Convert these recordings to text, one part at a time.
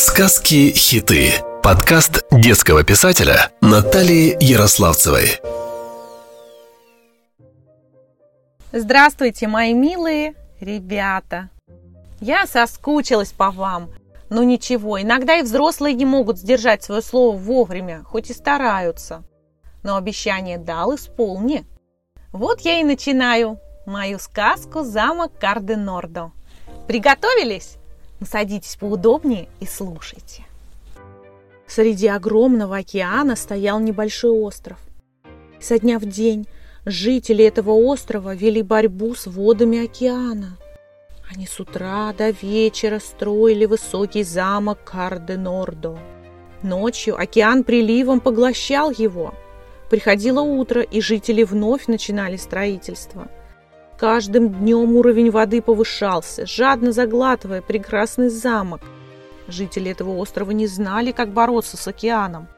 Сказки-хиты. Подкаст детского писателя Натальи Ярославцевой. Здравствуйте, мои милые ребята! Я соскучилась по вам. Но ничего, иногда и взрослые не могут сдержать свое слово вовремя, хоть и стараются. Но обещание дал, исполни. Вот я и начинаю мою сказку «Замок Карденордо». Приготовились? Садитесь поудобнее и слушайте. Среди огромного океана стоял небольшой остров. Со дня в день жители этого острова вели борьбу с водами океана. Они с утра до вечера строили высокий замок Карде-Нордо. Ночью океан приливом поглощал его. Приходило утро, и жители вновь начинали строительство – каждым днем уровень воды повышался, жадно заглатывая прекрасный замок. Жители этого острова не знали, как бороться с океаном.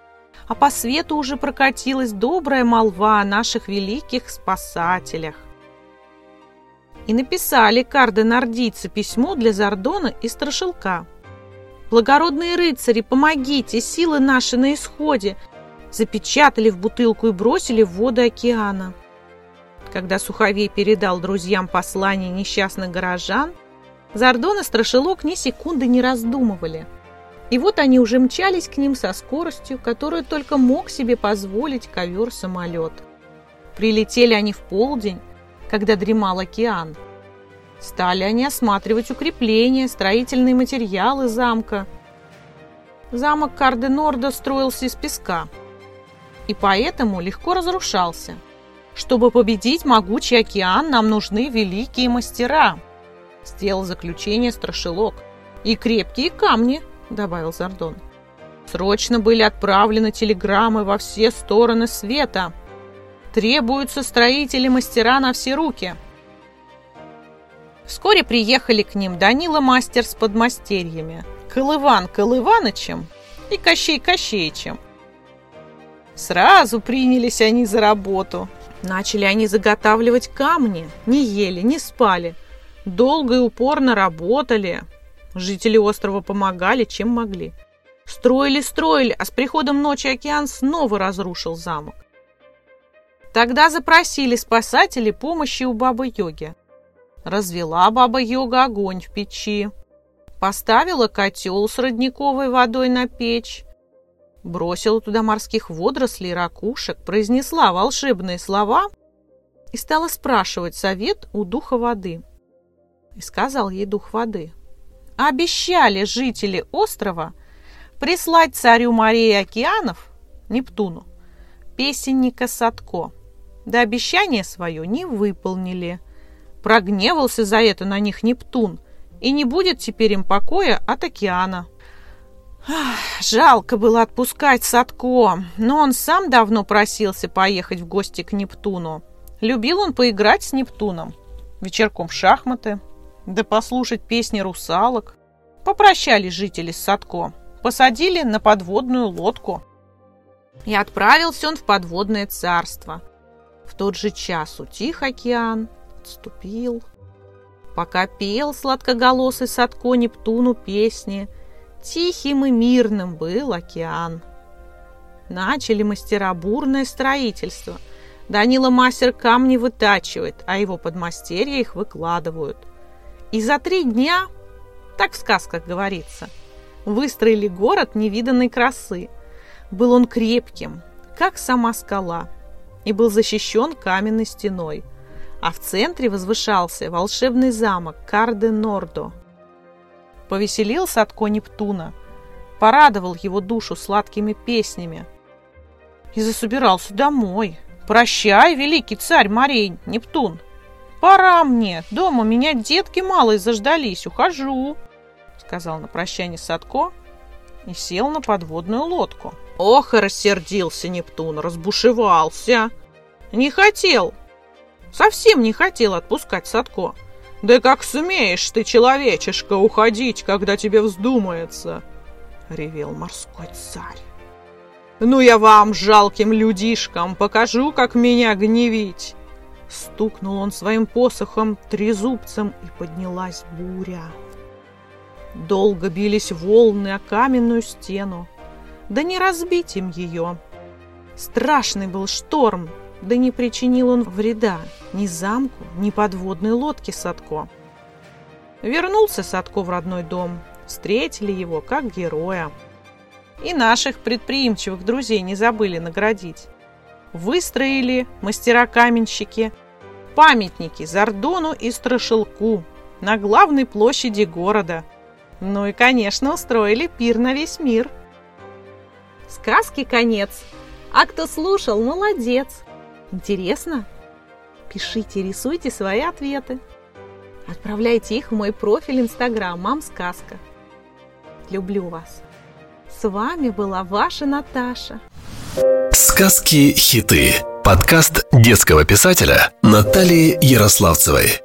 А по свету уже прокатилась добрая молва о наших великих спасателях. И написали карды-нордийцы письмо для Зардона и Страшилка. «Благородные рыцари, помогите, силы наши на исходе!» Запечатали в бутылку и бросили в воды океана. Когда Суховей передал друзьям послание несчастных горожан, Зардон и Страшилок ни секунды не раздумывали. И вот они уже мчались к ним со скоростью, которую только мог себе позволить ковер-самолет. Прилетели они в полдень, когда дремал океан. Стали они осматривать укрепления, строительные материалы замка. Замок Карденорда строился из песка и поэтому легко разрушался – чтобы победить могучий океан, нам нужны великие мастера. Сделал заключение Страшилок. И крепкие камни, добавил Зардон. Срочно были отправлены телеграммы во все стороны света. Требуются строители-мастера на все руки. Вскоре приехали к ним Данила мастер с подмастерьями, Колыван Колыванычем и Кощей Кощеичем. Сразу принялись они за работу – Начали они заготавливать камни, не ели, не спали. Долго и упорно работали. Жители острова помогали, чем могли. Строили, строили, а с приходом ночи океан снова разрушил замок. Тогда запросили спасатели помощи у Бабы-Йоги. Развела Баба-Йога огонь в печи. Поставила котел с родниковой водой на печь бросила туда морских водорослей, ракушек, произнесла волшебные слова и стала спрашивать совет у духа воды. И сказал ей дух воды. Обещали жители острова прислать царю морей и океанов, Нептуну, песенника Садко. Да обещание свое не выполнили. Прогневался за это на них Нептун, и не будет теперь им покоя от океана. Жалко было отпускать Садко, но он сам давно просился поехать в гости к Нептуну. Любил он поиграть с Нептуном, вечерком в шахматы, да послушать песни русалок. Попрощались жители с Садко, посадили на подводную лодку. И отправился он в подводное царство. В тот же час утих океан, отступил. Пока пел сладкоголосый Садко Нептуну песни – Тихим и мирным был океан. Начали мастера бурное строительство. Данила мастер камни вытачивает, а его подмастерья их выкладывают. И за три дня, так в сказках говорится, выстроили город невиданной красы. Был он крепким, как сама скала, и был защищен каменной стеной. А в центре возвышался волшебный замок Карде-Нордо – повеселил Садко Нептуна, порадовал его душу сладкими песнями и засобирался домой. «Прощай, великий царь морей, Нептун! Пора мне, дома меня детки малые заждались, ухожу!» сказал на прощание Садко и сел на подводную лодку. Ох, и рассердился Нептун, разбушевался. Не хотел, совсем не хотел отпускать Садко. «Да как сумеешь ты, человечишка, уходить, когда тебе вздумается?» — ревел морской царь. «Ну я вам, жалким людишкам, покажу, как меня гневить!» Стукнул он своим посохом трезубцем, и поднялась буря. Долго бились волны о каменную стену, да не разбить им ее. Страшный был шторм, да не причинил он вреда ни замку, ни подводной лодке Садко. Вернулся Садко в родной дом, встретили его как героя. И наших предприимчивых друзей не забыли наградить. Выстроили мастера-каменщики памятники Зардону и Страшилку на главной площади города. Ну и, конечно, устроили пир на весь мир. Сказки конец. А кто слушал, молодец. Интересно? Пишите, рисуйте свои ответы. Отправляйте их в мой профиль Инстаграм «Мам Сказка». Люблю вас. С вами была ваша Наташа. Сказки-хиты. Подкаст детского писателя Натальи Ярославцевой.